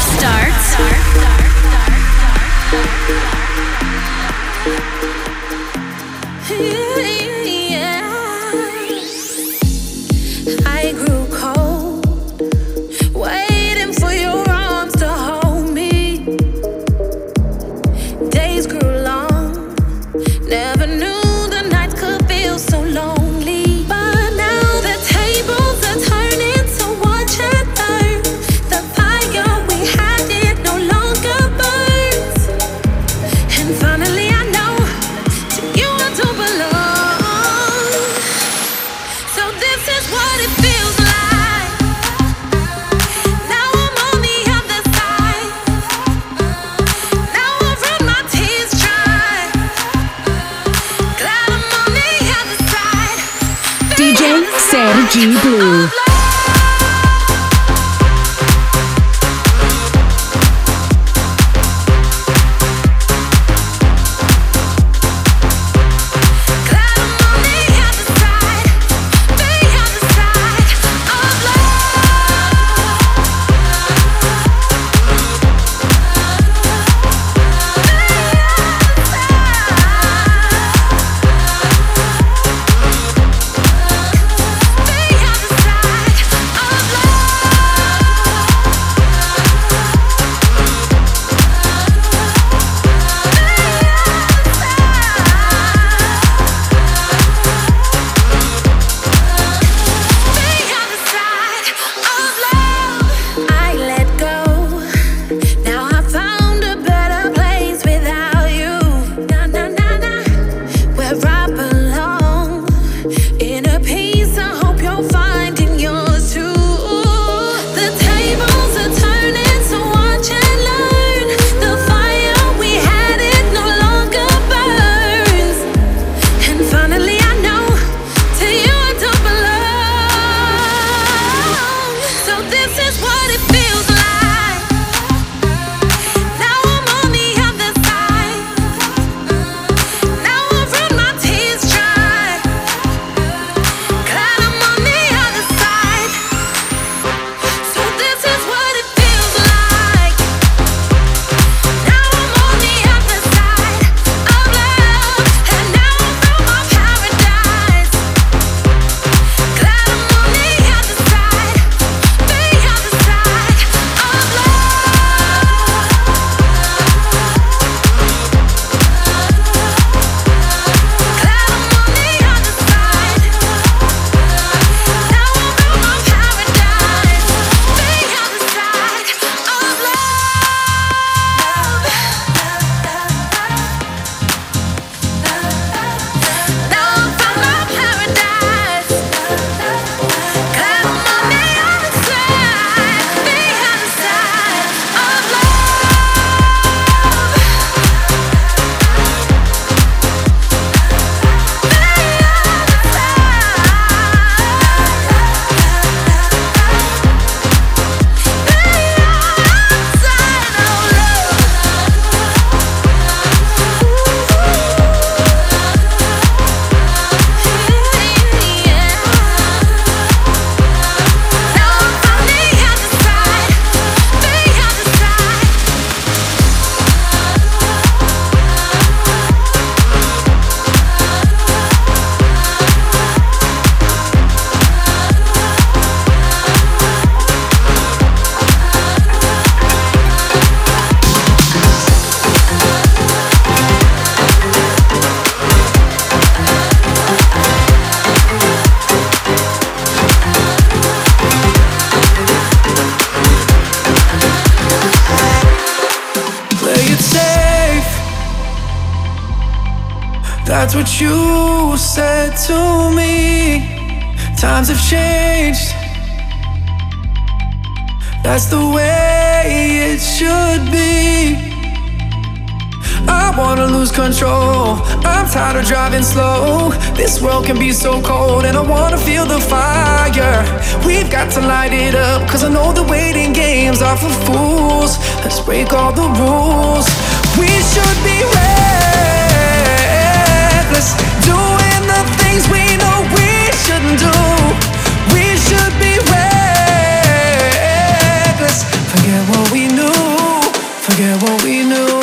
starts Times have changed. That's the way it should be. I wanna lose control. I'm tired of driving slow. This world can be so cold, and I wanna feel the fire. We've got to light it up, cause I know the waiting games are for fools. Let's break all the rules. We should be reckless, doing the things we know we shouldn't do. We should be reckless, forget what we knew, forget what we knew.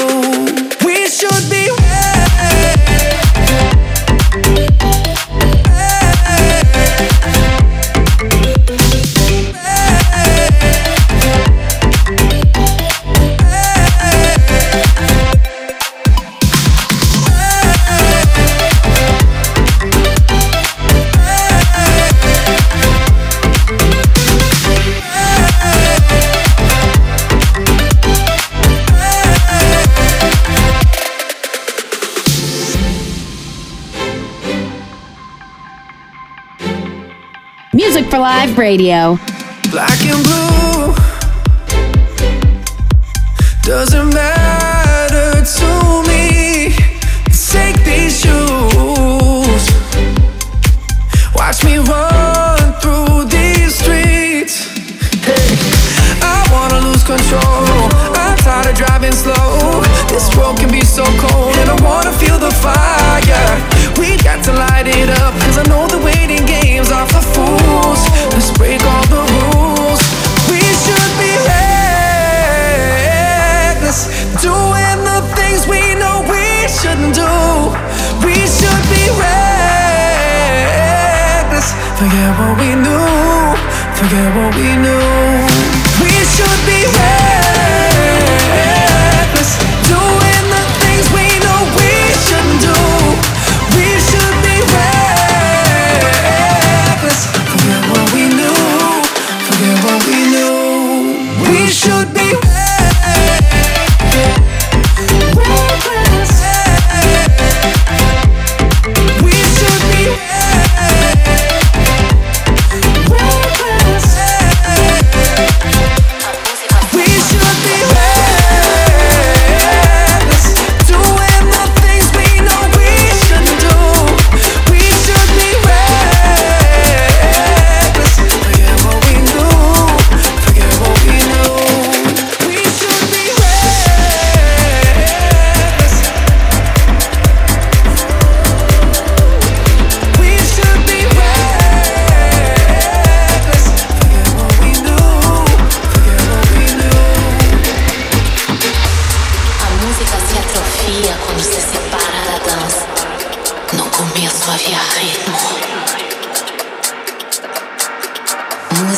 Live Radio. black and blue. Doesn't matter to me. What we knew. We should be reckless,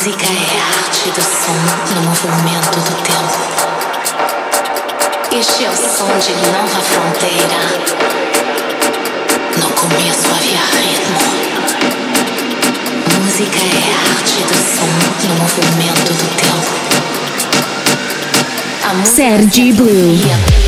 Música é a arte do som no movimento do tempo. Este é o som de nova fronteira. No começo havia ritmo. Música é a arte do som no movimento do tempo. A música Sergi se Blue.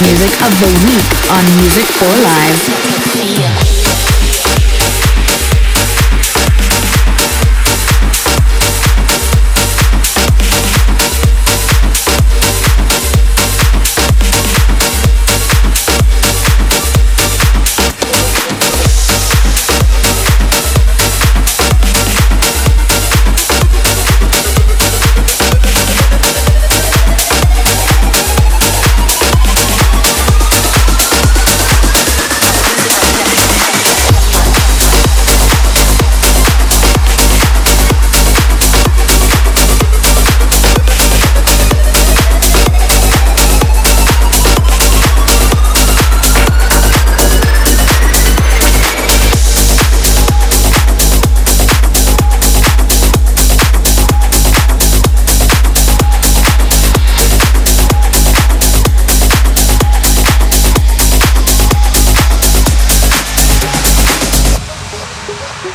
music of the week on Music for Live.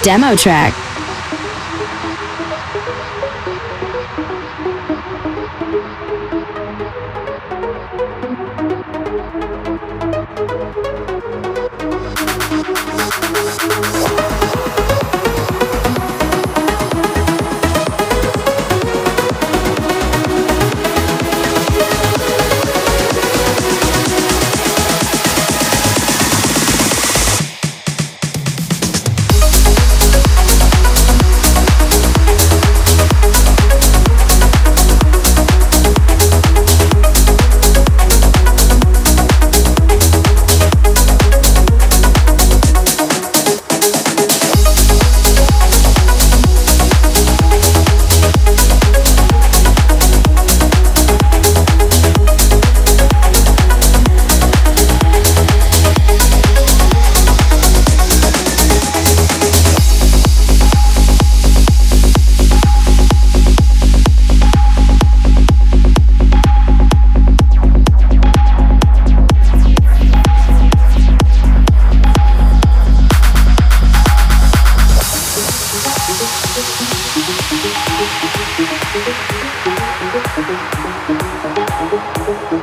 demo track. Thank you.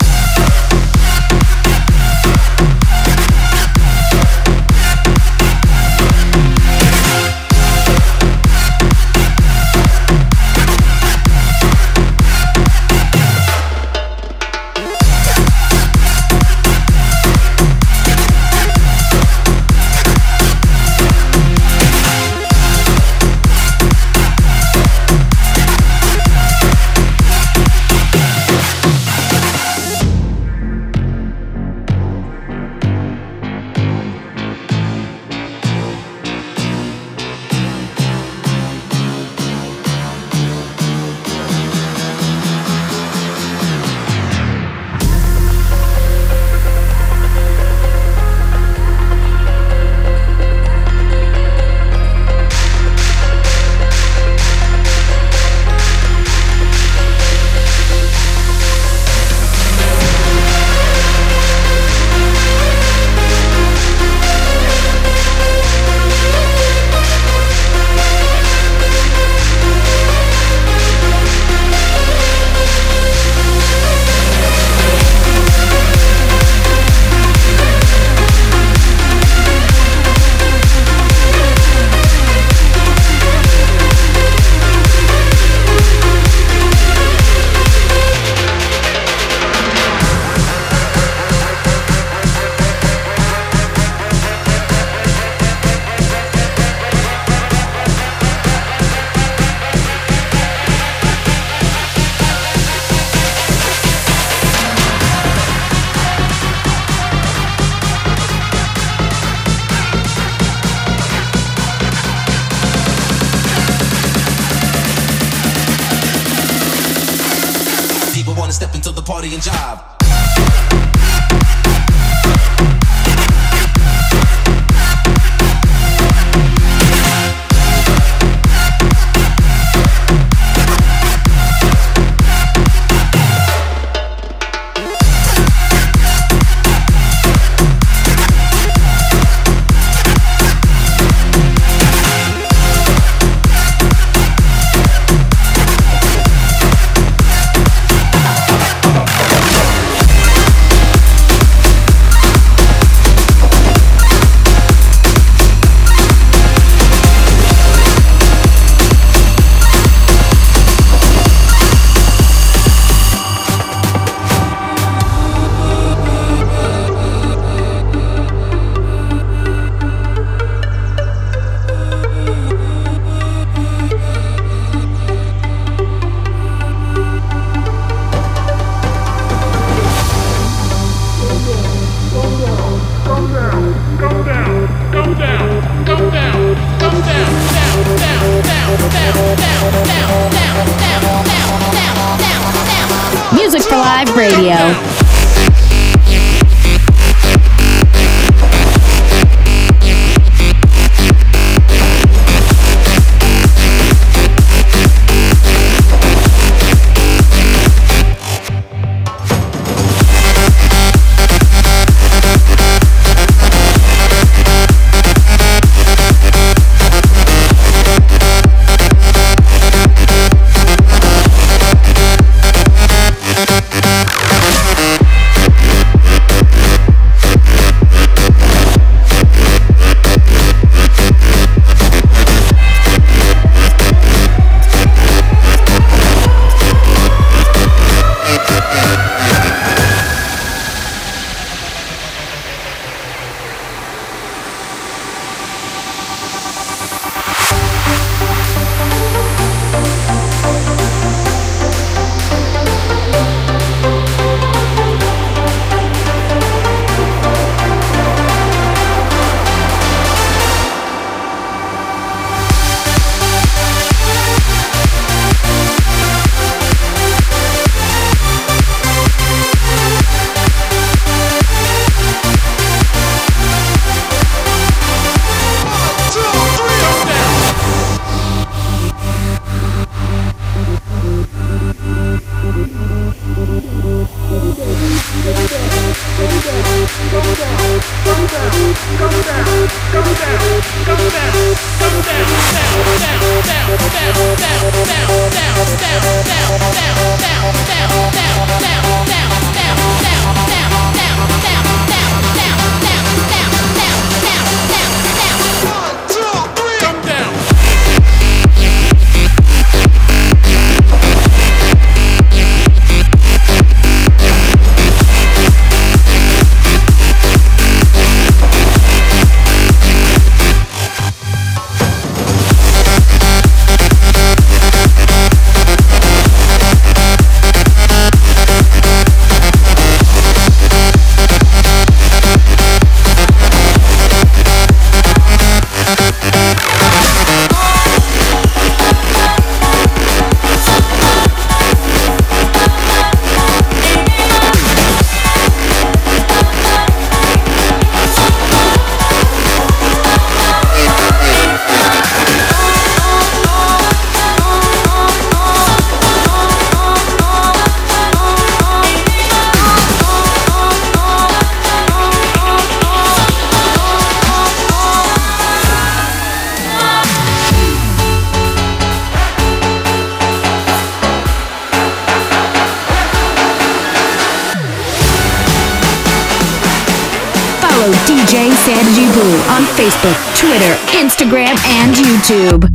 YouTube.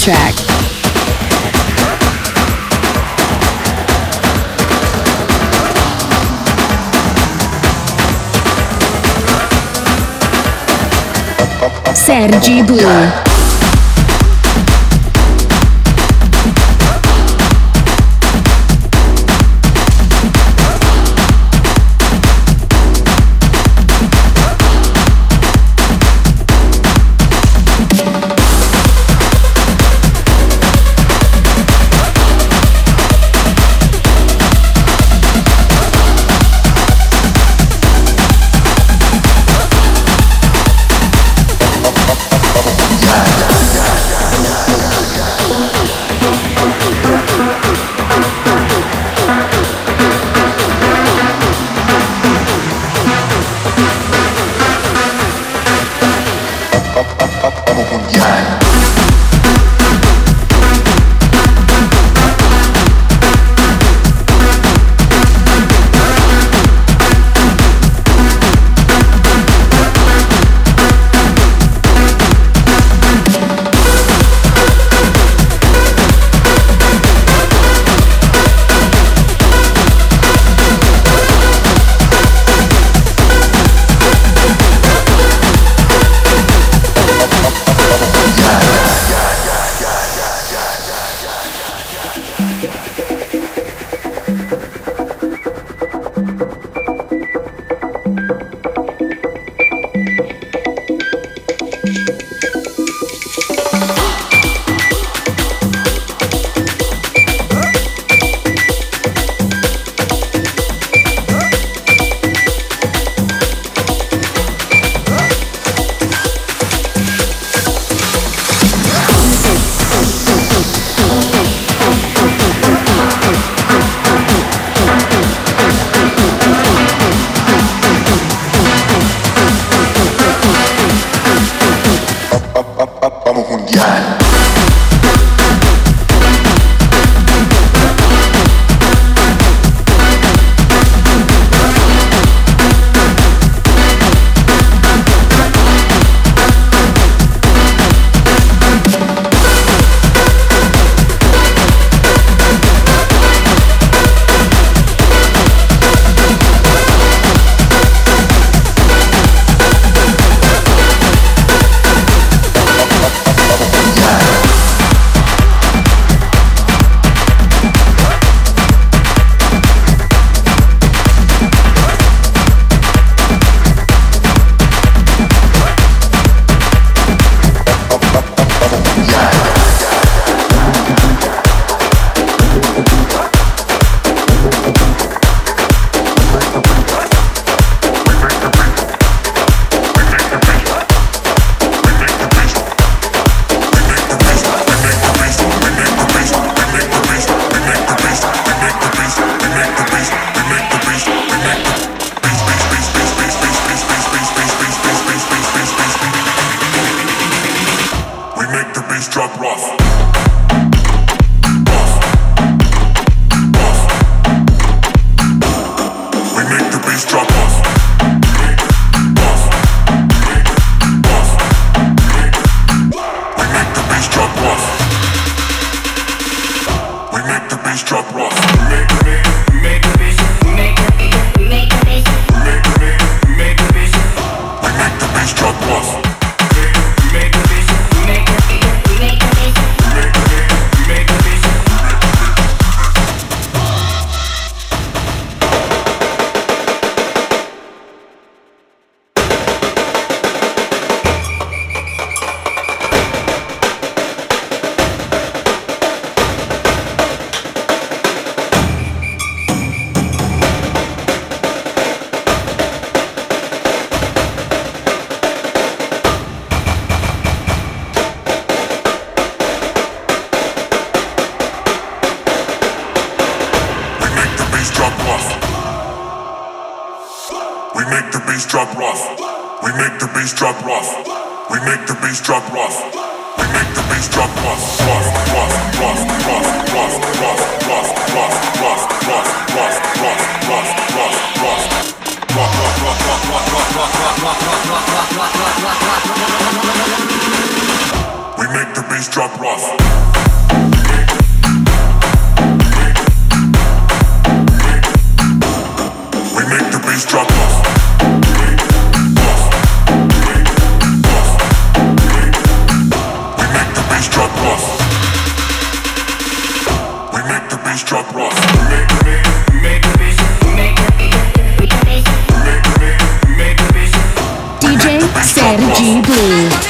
track. Sergi Blue. make the bass drop rough. We make the bass drop rough. We make the bass drop rough. We make the bass drop rough. Rough, rough, rough, rough, rough, rough, rough, rough, rough, rough, rough, rough, rough, rough, rough. rough, rough, rough, rough, rough, rough. drop off. YouTube. En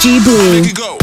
Sergi Blue.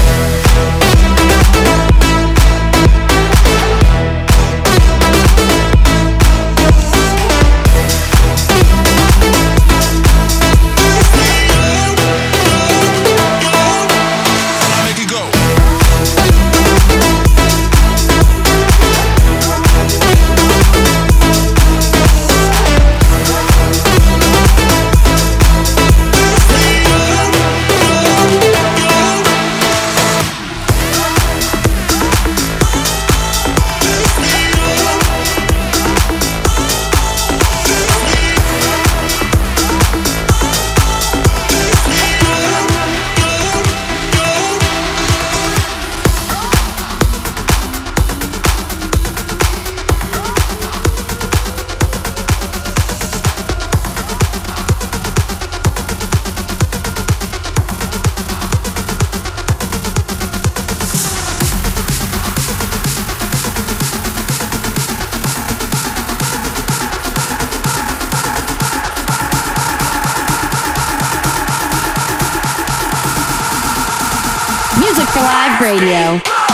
Radio.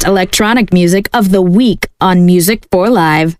best electronic music of the week on Music for Live.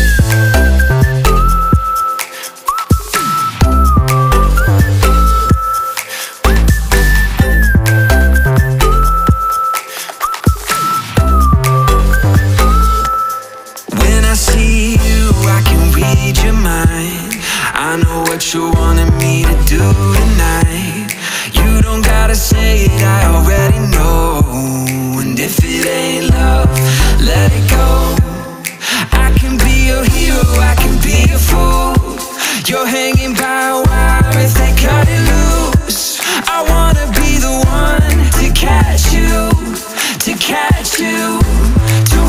to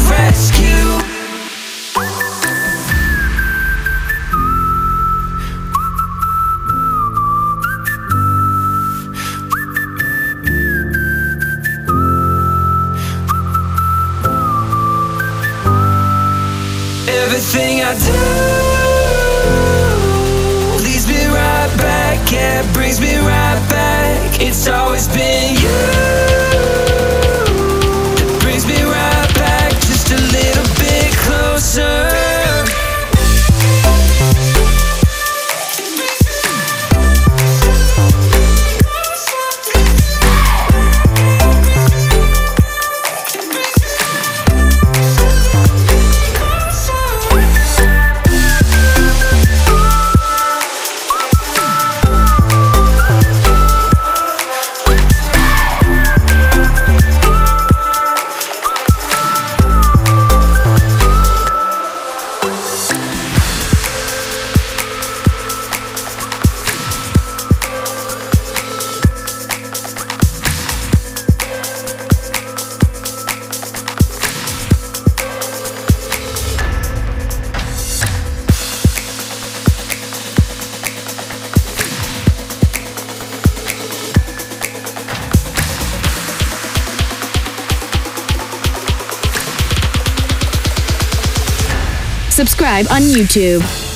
rescue. Everything I do leads me right back, brings me right back. It's always been. YouTube.